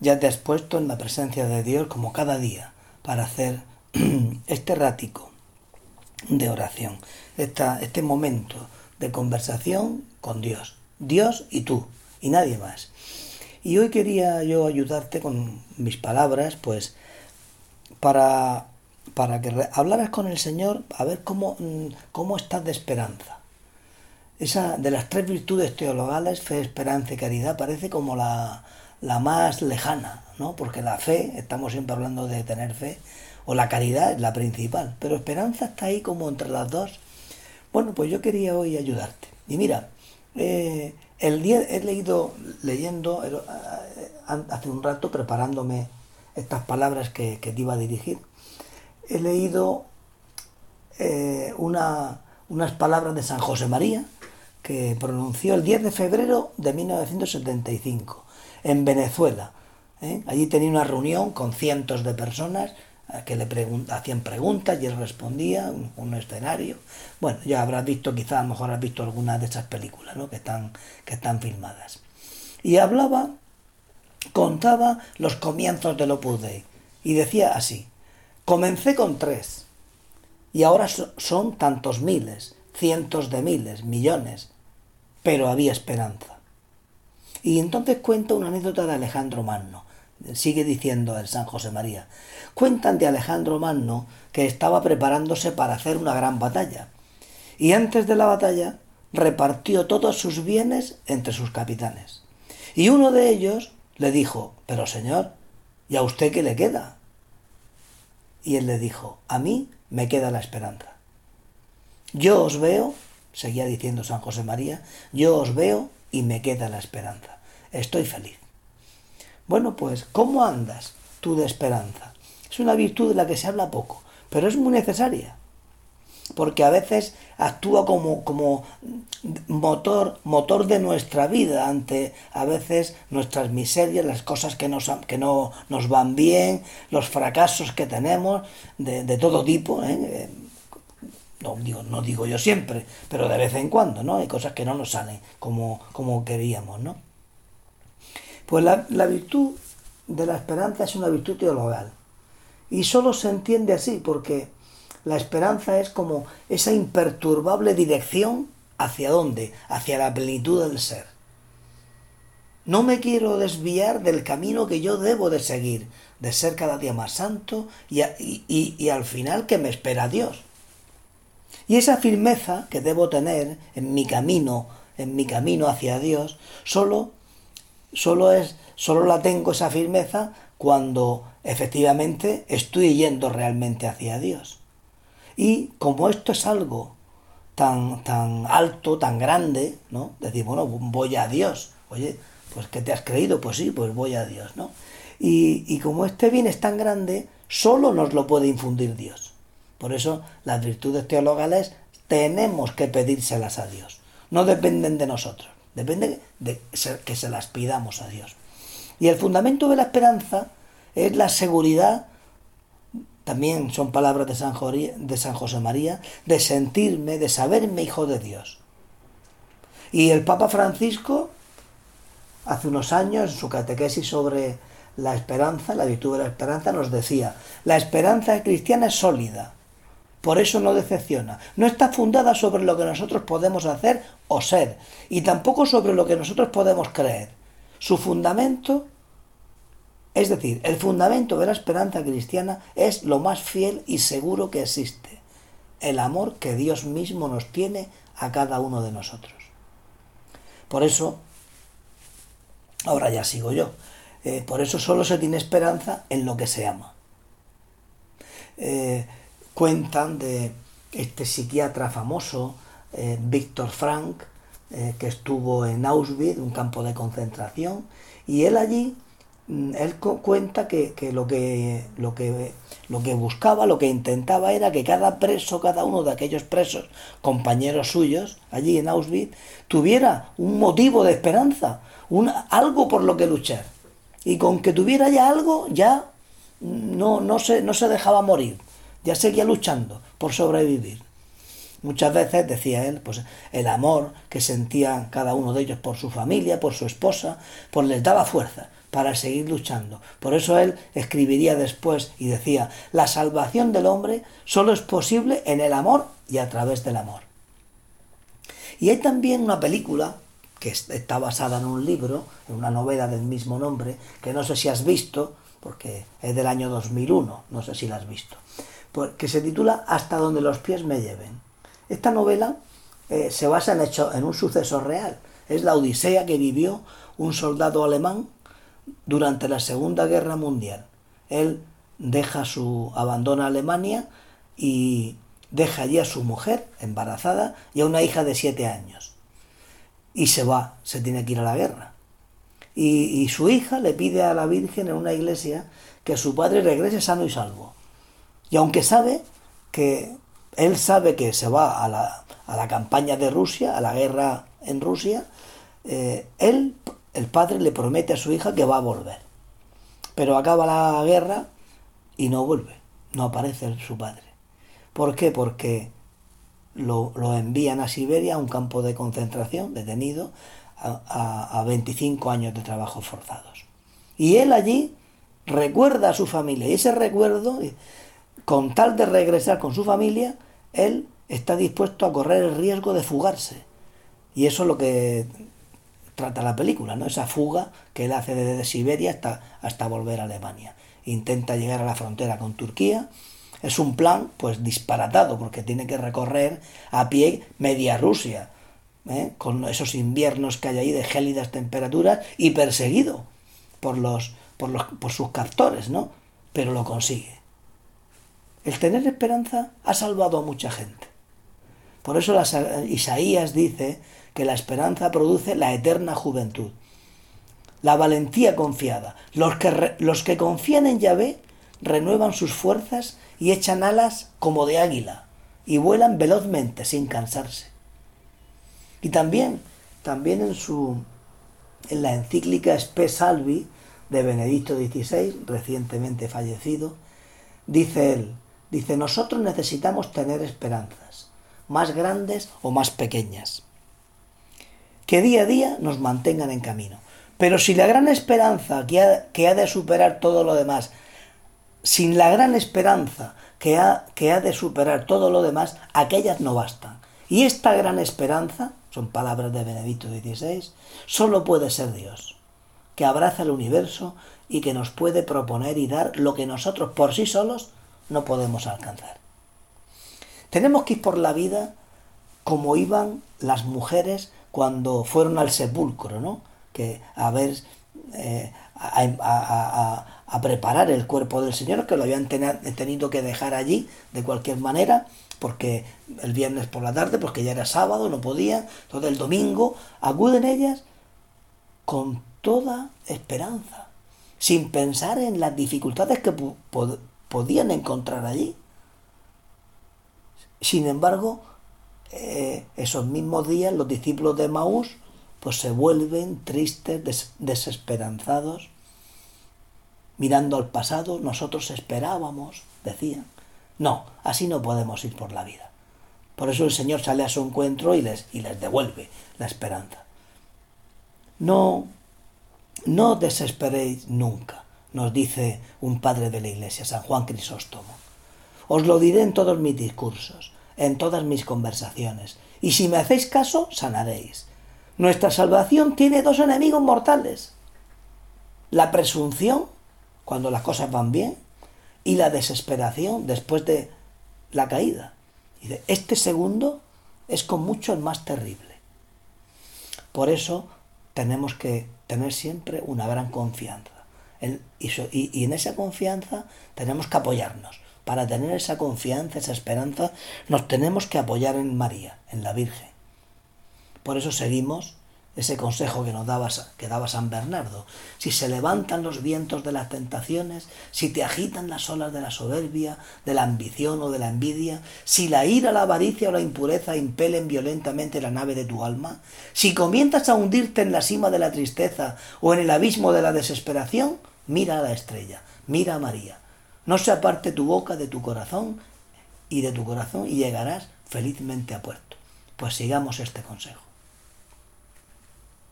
ya te has puesto en la presencia de Dios como cada día para hacer este rático de oración, este momento de conversación con Dios, Dios y tú, y nadie más. Y hoy quería yo ayudarte con mis palabras, pues, para, para que hablaras con el Señor a ver cómo, mm, cómo estás de esperanza. Esa de las tres virtudes teologales, fe, esperanza y caridad, parece como la, la más lejana, ¿no? Porque la fe, estamos siempre hablando de tener fe, o la caridad es la principal, pero esperanza está ahí como entre las dos. Bueno, pues yo quería hoy ayudarte. Y mira, eh, el día he leído, leyendo eh, hace un rato, preparándome estas palabras que, te iba a dirigir, he leído eh, una, unas palabras de San José María que pronunció el 10 de febrero de 1975 en Venezuela. Allí tenía una reunión con cientos de personas que le hacían preguntas y él respondía, un, escenario. Bueno, ya habrás visto, quizás a lo mejor has visto algunas de esas películas ¿no? que, están, que están filmadas. Y hablaba, contaba los comienzos del Opus Dei y decía así, comencé con tres y ahora son tantos miles, cientos de miles, millones, pero había esperanza. Y entonces cuenta una anécdota de Alejandro Magno sigue diciendo el San José María. Cuentan de Alejandro Magno que estaba preparándose para hacer una gran batalla. Y antes de la batalla repartió todos sus bienes entre sus capitanes. Y uno de ellos le dijo, pero señor, ¿y a usted qué le queda? Y él le dijo, a mí me queda la esperanza. Yo os veo, seguía diciendo San José María, yo os veo y me queda la esperanza. Estoy feliz. Bueno, pues, ¿cómo andas tú de esperanza? Es una virtud de la que se habla poco, pero es muy necesaria. Porque a veces actúa como, como motor, motor de nuestra vida ante a veces nuestras miserias, las cosas que, nos, que no nos van bien, los fracasos que tenemos de, todo tipo. ¿eh? No digo, no digo yo siempre, pero de vez en cuando, ¿no? Hay cosas que no nos salen como, como queríamos, ¿no? Pues la, virtud de la esperanza es una virtud teologal. Y solo se entiende así, porque la esperanza es como esa imperturbable dirección hacia dónde, hacia la plenitud del ser. No me quiero desviar del camino que yo debo de seguir, de ser cada día más santo y, y al final que me espera Dios. Y esa firmeza que debo tener en mi camino, en mi camino hacia Dios, solo solo es, solo la tengo esa firmeza cuando efectivamente estoy yendo realmente hacia Dios. Y como esto es algo tan, tan alto, tan grande, ¿no? Decir, bueno, voy a Dios. Oye, pues que te has creído, pues sí, pues voy a Dios, ¿no? Y, y como este bien es tan grande, solo nos lo puede infundir Dios. Por eso las virtudes teologales tenemos que pedírselas a Dios. No dependen de nosotros. Depende de que se las pidamos a Dios. Y el fundamento de la esperanza es la seguridad, también son palabras de San, de San José María, de sentirme, de saberme hijo de Dios. Y el Papa Francisco, hace unos años, en su catequesis sobre la esperanza, la virtud de la esperanza, nos decía, la esperanza cristiana es sólida, por eso no decepciona. No está fundada sobre lo que nosotros podemos hacer o ser, y tampoco sobre lo que nosotros podemos creer. Su fundamento, es decir, el fundamento de la esperanza cristiana es lo más fiel y seguro que existe, el amor que Dios mismo nos tiene a cada uno de nosotros. Por eso, ahora ya sigo yo, eh, por eso solo se tiene esperanza en lo que se ama. Eh, cuentan de este psiquiatra famoso, eh, Víctor Frank, eh, que estuvo en Auschwitz, un campo de concentración, y él allí, mm, él cuenta que, lo que, lo, que, lo que buscaba, lo que intentaba era que cada preso, cada uno de aquellos presos, compañeros suyos, allí en Auschwitz, tuviera un motivo de esperanza, algo por lo que luchar. Y con que tuviera ya algo, ya no, no, se, no se dejaba morir ya seguía luchando por sobrevivir. Muchas veces, decía él, pues el amor que sentía cada uno de ellos por su familia, por su esposa, pues les daba fuerza para seguir luchando. Por eso él escribiría después y decía, la salvación del hombre solo es posible en el amor y a través del amor. Y hay también una película que está basada en un libro, en una novela del mismo nombre, que no sé si has visto, porque es del año 2001, no sé si la has visto, que se titula Hasta donde los pies me lleven. Esta novela eh, se basa en, hecho, en un suceso real. Es la odisea que vivió un soldado alemán durante la Segunda Guerra Mundial. Él deja su abandona Alemania y deja allí a su mujer embarazada y a una hija de siete años. Y se va, se tiene que ir a la guerra. Y su hija le pide a la Virgen en una iglesia que su padre regrese sano y salvo. Y aunque sabe que él sabe que se va a la, a la campaña de Rusia, a la guerra en Rusia, eh, él, el padre, le promete a su hija que va a volver. Pero acaba la guerra y no vuelve, no aparece su padre. ¿Por qué? Porque lo, envían a Siberia, a un campo de concentración, detenido, a, a 25 años de trabajos forzados. Y él allí recuerda a su familia. Y ese recuerdo, con tal de regresar con su familia, él está dispuesto a correr el riesgo de fugarse. Y eso es lo que trata la película, ¿no? Esa fuga que él hace desde Siberia hasta, hasta volver a Alemania. Intenta llegar a la frontera con Turquía. Es un plan, pues, disparatado, porque tiene que recorrer a pie media Rusia, ¿eh? con esos inviernos que hay ahí de gélidas temperaturas y perseguido por, los, por, los, por sus captores, ¿no? Pero lo consigue. El tener esperanza ha salvado a mucha gente. Por eso Isaías dice que la esperanza produce la eterna juventud. La valentía confiada. Los que, los que confían en Yahvé renuevan sus fuerzas y echan alas como de águila y vuelan velozmente sin cansarse. Y también, también en su en la encíclica Spe Salvi de Benedicto XVI, recientemente fallecido, dice él, Dice, nosotros necesitamos tener esperanzas, más grandes o más pequeñas, que día a día nos mantengan en camino. Pero si la gran esperanza que ha, que ha de superar todo lo demás, sin la gran esperanza que ha, que ha de superar todo lo demás, aquellas no bastan. Y esta gran esperanza, son palabras de Benedicto XVI, solo puede ser Dios, que abraza el universo y que nos puede proponer y dar lo que nosotros por sí solos no podemos alcanzar. Tenemos que ir por la vida como iban las mujeres cuando fueron al sepulcro, ¿no? Que a ver, eh, a, preparar el cuerpo del Señor, que lo habían tenido que dejar allí de cualquier manera, porque el viernes por la tarde, porque ya era sábado, no podía, entonces el domingo acuden ellas con toda esperanza, sin pensar en las dificultades que podían encontrar allí. Sin embargo, eh, esos mismos días los discípulos de Maús pues se vuelven tristes, desesperanzados, mirando al pasado, nosotros esperábamos, decían. No, así no podemos ir por la vida. Por eso el Señor sale a su encuentro y les, y les devuelve la esperanza. No, no desesperéis nunca nos dice un padre de la Iglesia, San Juan Crisóstomo. Os lo diré en todos mis discursos, en todas mis conversaciones, y si me hacéis caso, sanaréis. Nuestra salvación tiene dos enemigos mortales. La presunción, cuando las cosas van bien, y la desesperación después de la caída. Y este segundo es con mucho el más terrible. Por eso tenemos que tener siempre una gran confianza y, en esa confianza tenemos que apoyarnos. Para tener esa confianza, esa esperanza, nos tenemos que apoyar en María, en la Virgen. Por eso seguimos ese consejo que nos daba, que daba San Bernardo. Si se levantan los vientos de las tentaciones, si te agitan las olas de la soberbia, de la ambición o de la envidia, si la ira, la avaricia o la impureza impelen violentamente la nave de tu alma, si comienzas a hundirte en la cima de la tristeza o en el abismo de la desesperación, mira a la estrella, mira a María. No se aparte tu boca de tu corazón y de tu corazón y llegarás felizmente a puerto. Pues sigamos este consejo.